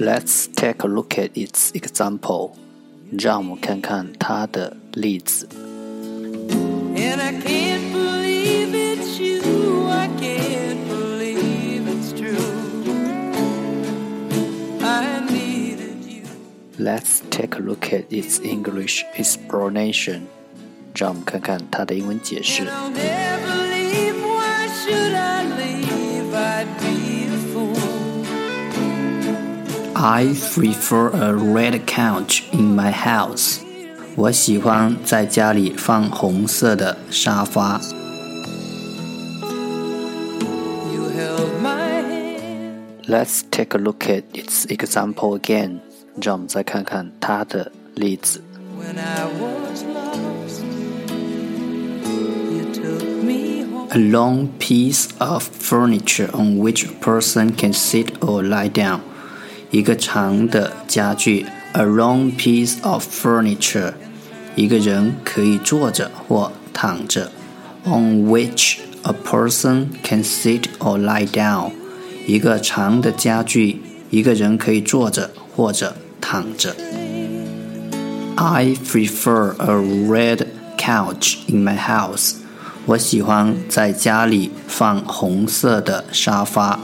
Let's take a look at its example. 让我们看看它的例子。Let's take a look at its English explanation. 让我们看看它的英文解释。 I prefer a red couch in my house. 我喜欢在家里放红色的沙发。Let's take a look at its example again. 让我们再看看它的例子。A long piece of furniture on which a person can sit or lie down. 一个长的家具，a long piece of furniture，一个人可以坐着或躺着，on which a person can sit or lie down，一个长的家具，一个人可以坐着或者躺着。I prefer a red couch in my house。我喜欢在家里放红色的沙发。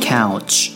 Couch。